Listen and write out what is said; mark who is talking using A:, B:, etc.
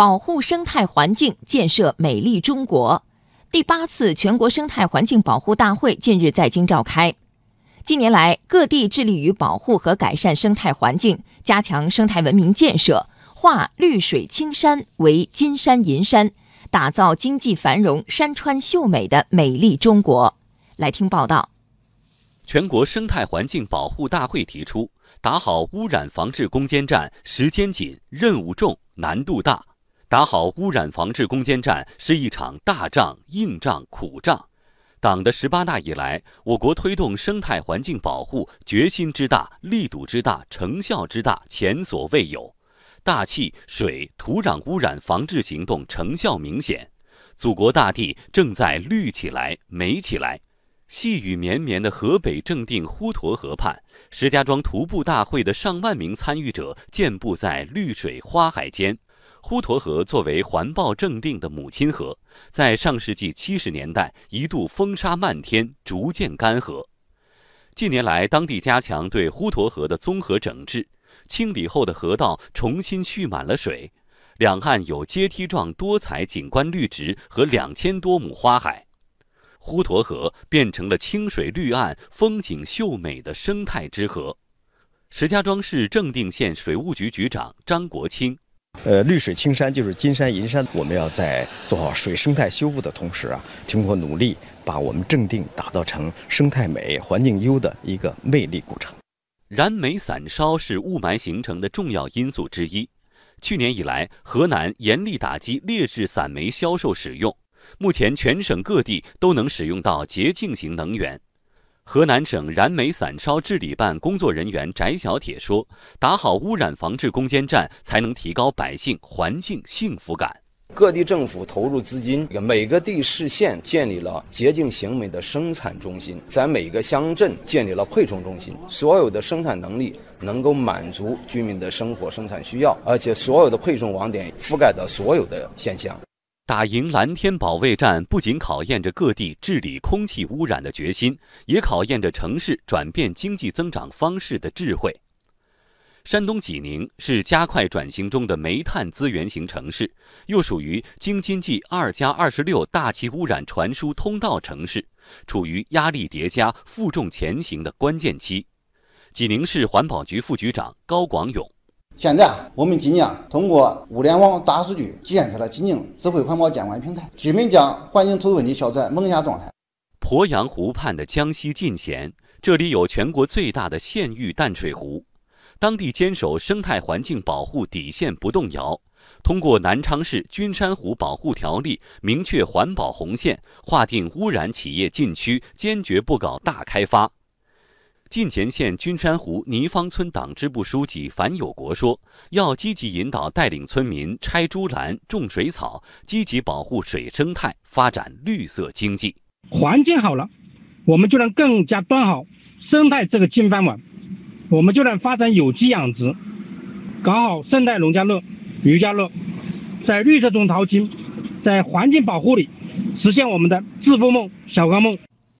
A: 保护生态环境，建设美丽中国。第八次全国生态环境保护大会近日在京召开。近年来，各地致力于保护和改善生态环境，加强生态文明建设，化绿水青山为金山银山，打造经济繁荣、山川秀美的美丽中国。来听报道。
B: 全国生态环境保护大会提出，打好污染防治攻坚战，时间紧，任务重，难度大。打好污染防治攻坚战是一场大仗、硬仗、苦仗。党的十八大以来，我国推动生态环境保护决心之大、力度之大、成效之大前所未有。大气、水、土壤污染防治行动成效明显，祖国大地正在绿起来、美起来。细雨绵绵的河北正定滹沱河畔，石家庄徒步大会的上万名参与者健步在绿水花海间。滹沱河作为环抱正定的母亲河，在上世纪七十年代一度风沙漫天，逐渐干涸。近年来，当地加强对滹沱河的综合整治，清理后的河道重新蓄满了水，两岸有阶梯状多彩景观绿植和两千多亩花海，滹沱河变成了清水绿岸、风景秀美的生态之河。石家庄市正定县水务局局长张国清。
C: 呃，绿水青山就是金山银山。我们要在做好水生态修复的同时啊，通过努力把我们正定打造成生态美、环境优的一个魅力古城。
B: 燃煤散烧是雾霾形成的重要因素之一。去年以来，河南严厉打击劣质散煤销售使用，目前全省各地都能使用到洁净型能源。河南省燃煤散烧治理办工作人员翟小铁说：“打好污染防治攻坚战，才能提高百姓环境幸福感。
D: 各地政府投入资金，每个地市县建立了洁净型煤的生产中心，在每个乡镇建立了配送中心，所有的生产能力能够满足居民的生活生产需要，而且所有的配送网点覆盖到所有的县乡。”
B: 打赢蓝天保卫战，不仅考验着各地治理空气污染的决心，也考验着城市转变经济增长方式的智慧。山东济宁是加快转型中的煤炭资源型城市，又属于京津冀二加二十六大气污染传输通道城市，处于压力叠加、负重前行的关键期。济宁市环保局副局长高广勇。
E: 现在啊我们济宁通过物联网大数据建设了济宁智慧环保监管平台，居民将环境突出问题消在萌芽状态。
B: 鄱阳湖畔的江西进贤，这里有全国最大的县域淡水湖，当地坚守生态环境保护底线不动摇，通过南昌市君山湖保护条例明确环保红线，划定污染企业禁区，坚决不搞大开发。进前县君山湖泥坊村党支部书记樊友国说：“要积极引导带领村民拆猪栏、种水草，积极保护水生态，发展绿色经济。
F: 环境好了，我们就能更加端好生态这个金饭碗，我们就能发展有机养殖，搞好生态农家乐、渔家乐，在绿色中淘金，在环境保护里实现我们的致富梦、小康梦。”